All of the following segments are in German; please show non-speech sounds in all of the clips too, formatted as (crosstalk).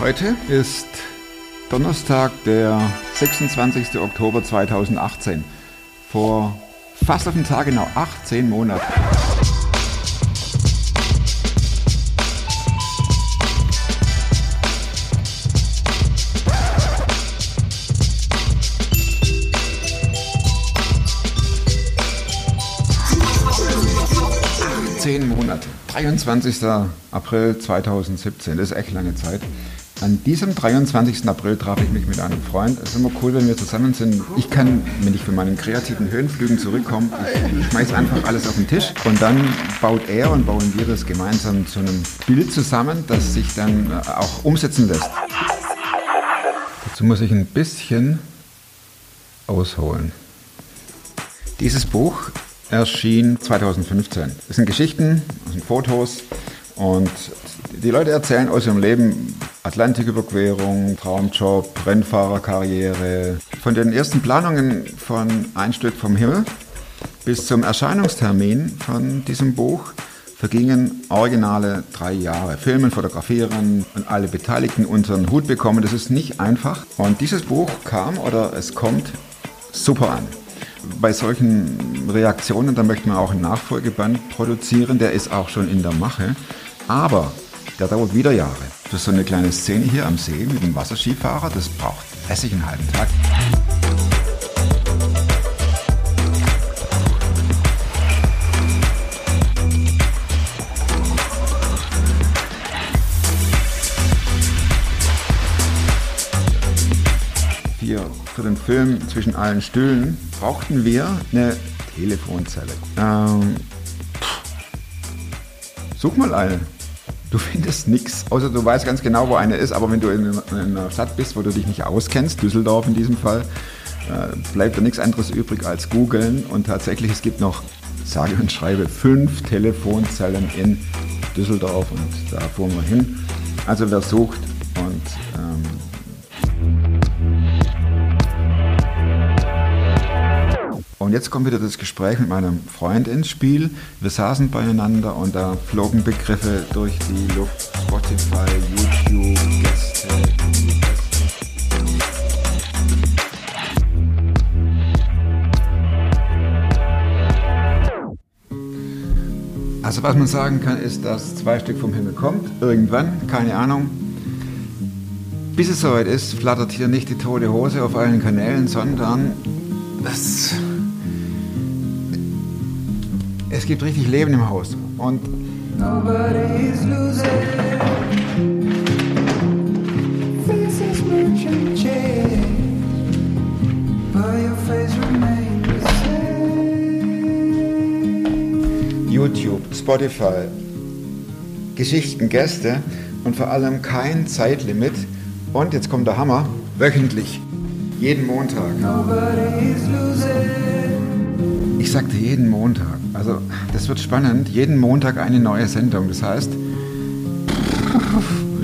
Heute ist Donnerstag, der 26. Oktober 2018. Vor fast auf den Tag genau 18 Monaten. Zehn Monate. 23. April 2017. Das ist echt lange Zeit. An diesem 23. April traf ich mich mit einem Freund. Es ist immer cool, wenn wir zusammen sind. Ich kann, wenn ich von meinen kreativen Höhenflügen zurückkomme, ich schmeiße einfach alles auf den Tisch und dann baut er und bauen wir das gemeinsam zu einem Bild zusammen, das sich dann äh, auch umsetzen lässt. Dazu muss ich ein bisschen ausholen. Dieses Buch erschien 2015. Es sind Geschichten, es sind Fotos und die Leute erzählen aus ihrem Leben Atlantiküberquerung, Traumjob, Rennfahrerkarriere. Von den ersten Planungen von Ein Stück vom Himmel bis zum Erscheinungstermin von diesem Buch vergingen originale drei Jahre. Filmen, fotografieren und alle Beteiligten unter den Hut bekommen, das ist nicht einfach. Und dieses Buch kam oder es kommt super an. Bei solchen Reaktionen, da möchte man auch einen Nachfolgeband produzieren, der ist auch schon in der Mache. Aber der dauert wieder Jahre. Für so eine kleine Szene hier am See mit dem Wasserskifahrer, das braucht lässig einen halben Tag. Hier für den Film zwischen allen Stühlen brauchten wir eine Telefonzelle. Ähm, such mal eine. Du findest nichts, außer du weißt ganz genau, wo eine ist. Aber wenn du in, einer Stadt bist, wo du dich nicht auskennst, Düsseldorf in diesem Fall, äh, bleibt da nichts anderes übrig als googeln. Und tatsächlich, es gibt noch, sage und schreibe, fünf Telefonzellen in Düsseldorf und da fuhren wir hin. Also wer sucht und ähm, jetzt kommt wieder das Gespräch mit meinem Freund ins Spiel. Wir saßen beieinander und da flogen Begriffe durch die Luft. Spotify, YouTube, Gäste. Also was man sagen kann, ist, dass zwei Stück vom Himmel kommt. Irgendwann, keine Ahnung. Bis es soweit ist, flattert hier nicht die tote Hose auf allen Kanälen, sondern das es gibt richtig Leben im Haus. Und YouTube, Spotify, Geschichten, Gäste und vor allem kein Zeitlimit. Und jetzt kommt der Hammer, wöchentlich, jeden Montag. Ich sagte jeden Montag. Also, das wird spannend. Jeden Montag eine neue Sendung. Das heißt,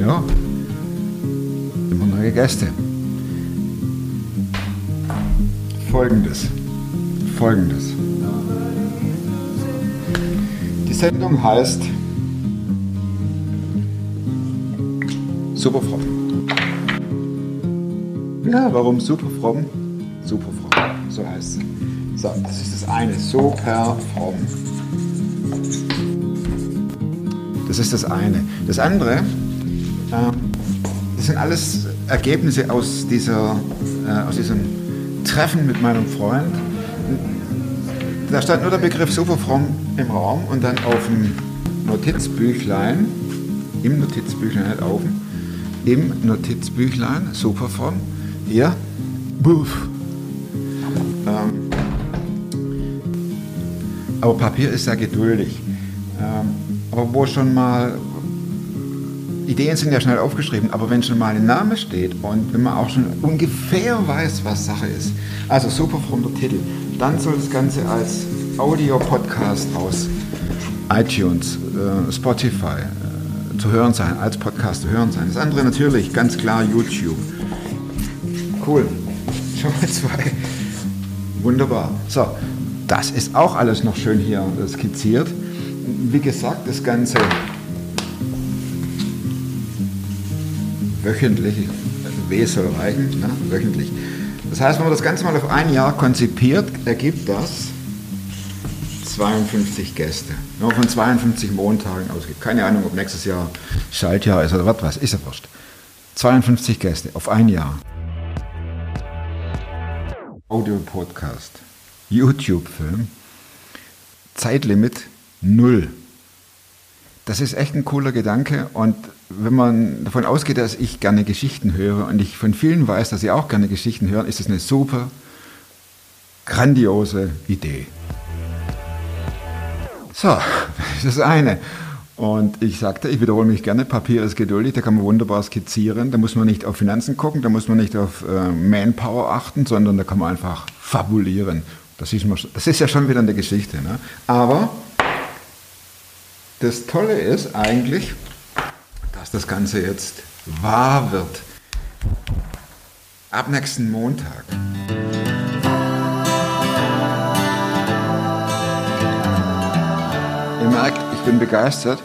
ja, immer neue Gäste. Folgendes. Folgendes. Die Sendung heißt Superfromm. Ja, warum superfromm? Superfromm, so heißt es. So, das ist das eine. Super fromm. Das ist das eine. Das andere, äh, das sind alles Ergebnisse aus, dieser, äh, aus diesem Treffen mit meinem Freund. Da stand nur der Begriff Superfromm im Raum und dann auf dem Notizbüchlein, im Notizbüchlein, nicht auf dem, im Notizbüchlein, Superfromm, hier, Buff. Ähm, aber Papier ist sehr geduldig. Ähm, aber wo schon mal, Ideen sind ja schnell aufgeschrieben, aber wenn schon mal ein Name steht und wenn man auch schon ungefähr weiß, was Sache ist, also super from der Titel, dann soll das Ganze als Audio-Podcast aus iTunes, äh, Spotify äh, zu hören sein, als Podcast zu hören sein. Das andere natürlich ganz klar YouTube. Cool. Schon mal zwei. Wunderbar. So, das ist auch alles noch schön hier skizziert. Wie gesagt, das Ganze wöchentlich, W soll reichen, ne? wöchentlich. Das heißt, wenn man das Ganze mal auf ein Jahr konzipiert, ergibt das 52 Gäste. Nur von 52 Montagen ausgeht. Keine Ahnung, ob nächstes Jahr Schaltjahr ist oder was, was ist ja wurscht. 52 Gäste auf ein Jahr. Audio-Podcast, YouTube-Film, Zeitlimit null. Das ist echt ein cooler Gedanke und wenn man davon ausgeht, dass ich gerne Geschichten höre und ich von vielen weiß, dass sie auch gerne Geschichten hören, ist das eine super, grandiose Idee. So, (laughs) das ist das eine. Und ich sagte, ich wiederhole mich gerne, Papier ist geduldig, da kann man wunderbar skizzieren, da muss man nicht auf Finanzen gucken, da muss man nicht auf äh, Manpower achten, sondern da kann man einfach fabulieren. Das ist, das ist ja schon wieder eine Geschichte. Ne? Aber das Tolle ist eigentlich, dass das Ganze jetzt wahr wird. Ab nächsten Montag. Ihr merkt, ich bin begeistert.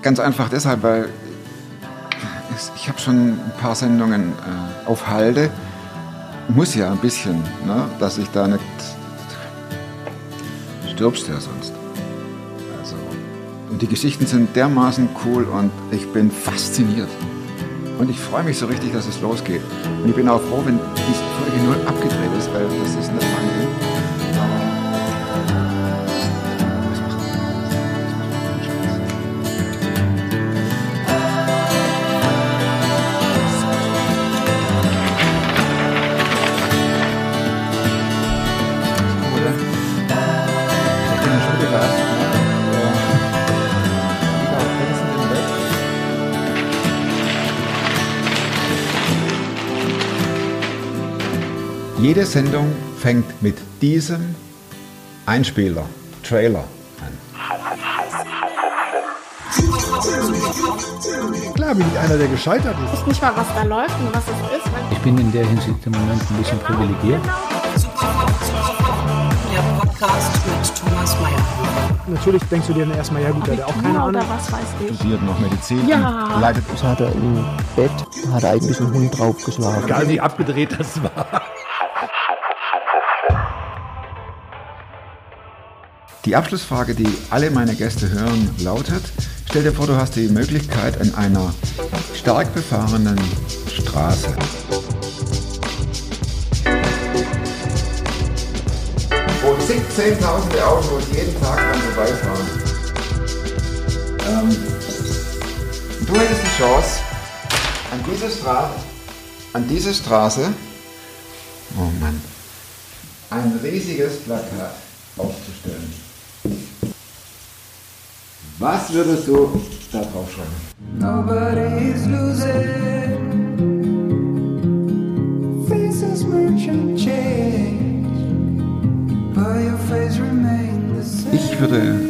Ganz einfach deshalb, weil ich habe schon ein paar Sendungen äh, auf Halde. Muss ja ein bisschen, ne, dass ich da nicht. Stirbst ja sonst. Also, und die Geschichten sind dermaßen cool und ich bin fasziniert. Und ich freue mich so richtig, dass es losgeht. Und ich bin auch froh, wenn diese Folge 0 abgedreht ist, weil das ist nicht mein Jede Sendung fängt mit diesem Einspieler, Trailer an. Klar bin ich einer, der gescheitert ist. Ich weiß nicht mal, was da läuft und was es ist. Ich bin in der Hinsicht im Moment ein bisschen privilegiert. Der Podcast mit Thomas Mayer. Natürlich denkst du dir dann erstmal, ja gut, der hat auch keine Ahnung. was weiß ich. Studiert noch Medizin, Ja. und leitet Das hat er im Bett, hat er eigentlich einen Hund draufgeschlagen. Egal wie abgedreht das war. Die Abschlussfrage, die alle meine Gäste hören, lautet, stell dir vor, du hast die Möglichkeit an einer stark befahrenen Straße. Wo 17.000 Autos jeden Tag dran vorbeifahren. Ähm, du hättest die Chance, an diese Straße, an diese Straße, oh Mann, ein riesiges Plakat aufzustellen. Was würdest du da drauf schreiben? Nobody's losing. Faces merchant change, but your face remain the same. Ich würde,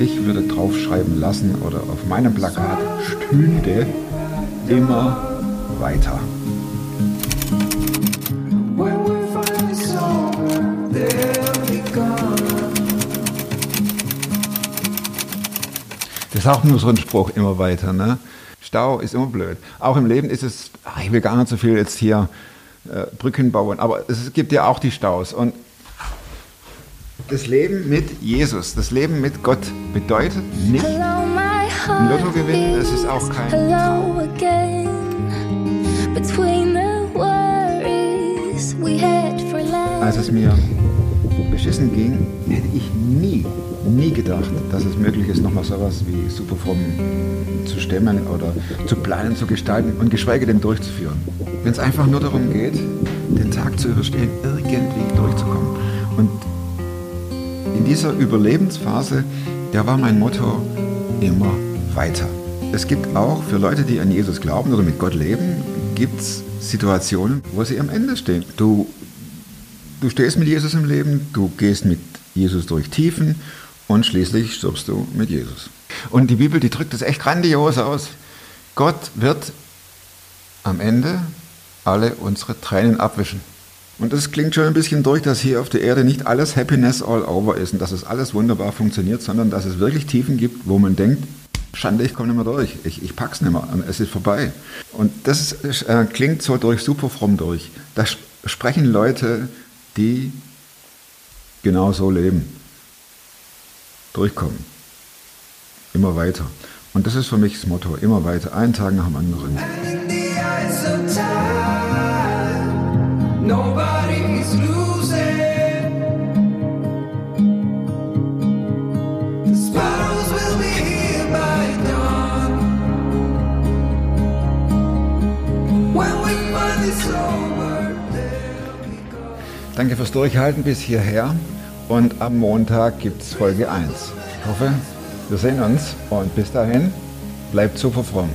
ich würde draufschreiben lassen oder auf meinem Plakat stünde immer weiter. Ist auch nur so ein Spruch, immer weiter. Ne? Stau ist immer blöd. Auch im Leben ist es, ach, ich will gar nicht so viel jetzt hier äh, Brücken bauen, aber es gibt ja auch die Staus. Und das Leben mit Jesus, das Leben mit Gott bedeutet nicht Ein Lotto gewinnen, es ist auch kein- Hello again. Between the worries we had for life. Als es mir beschissen ging, hätte ich gedacht, dass es möglich ist, nochmal sowas wie Superfrom zu stemmen oder zu planen, zu gestalten und geschweige denn durchzuführen. Wenn es einfach nur darum geht, den Tag zu überstehen, irgendwie durchzukommen. Und in dieser Überlebensphase, da war mein Motto immer weiter. Es gibt auch für Leute, die an Jesus glauben oder mit Gott leben, gibt es Situationen, wo sie am Ende stehen. Du Du stehst mit Jesus im Leben, du gehst mit Jesus durch Tiefen und schließlich stirbst du mit Jesus. Und die Bibel, die drückt das echt grandios aus. Gott wird am Ende alle unsere Tränen abwischen. Und das klingt schon ein bisschen durch, dass hier auf der Erde nicht alles Happiness all over ist und dass es alles wunderbar funktioniert, sondern dass es wirklich Tiefen gibt, wo man denkt, Schande, ich komme nicht mehr durch. Ich, ich pack's nicht mehr. Es ist vorbei. Und das ist, äh, klingt so durch, super fromm durch. Da sp- sprechen Leute, die genau so leben. Durchkommen. Immer weiter. Und das ist für mich das Motto. Immer weiter. Einen Tag nach dem anderen. Danke fürs Durchhalten bis hierher. Und am Montag gibt's Folge 1. Ich hoffe, wir sehen uns. Und bis dahin, bleibt super fromm.